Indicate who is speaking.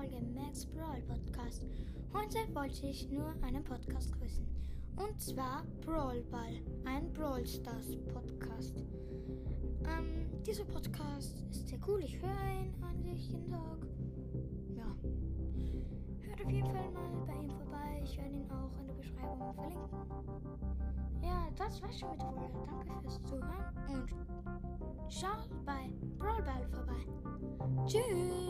Speaker 1: Folge Max Brawl Podcast. Heute wollte ich nur einen Podcast grüßen. Und zwar Brawl Ball, ein Brawl Stars Podcast. Ähm, dieser Podcast ist sehr cool. Ich höre ihn eigentlich jeden Tag. Ja. Hört auf jeden Fall mal bei ihm vorbei. Ich werde ihn auch in der Beschreibung verlinken. Ja, das war's schon mit der Folge. Danke fürs Zuhören und schaut bei Brawl Ball vorbei. Tschüss!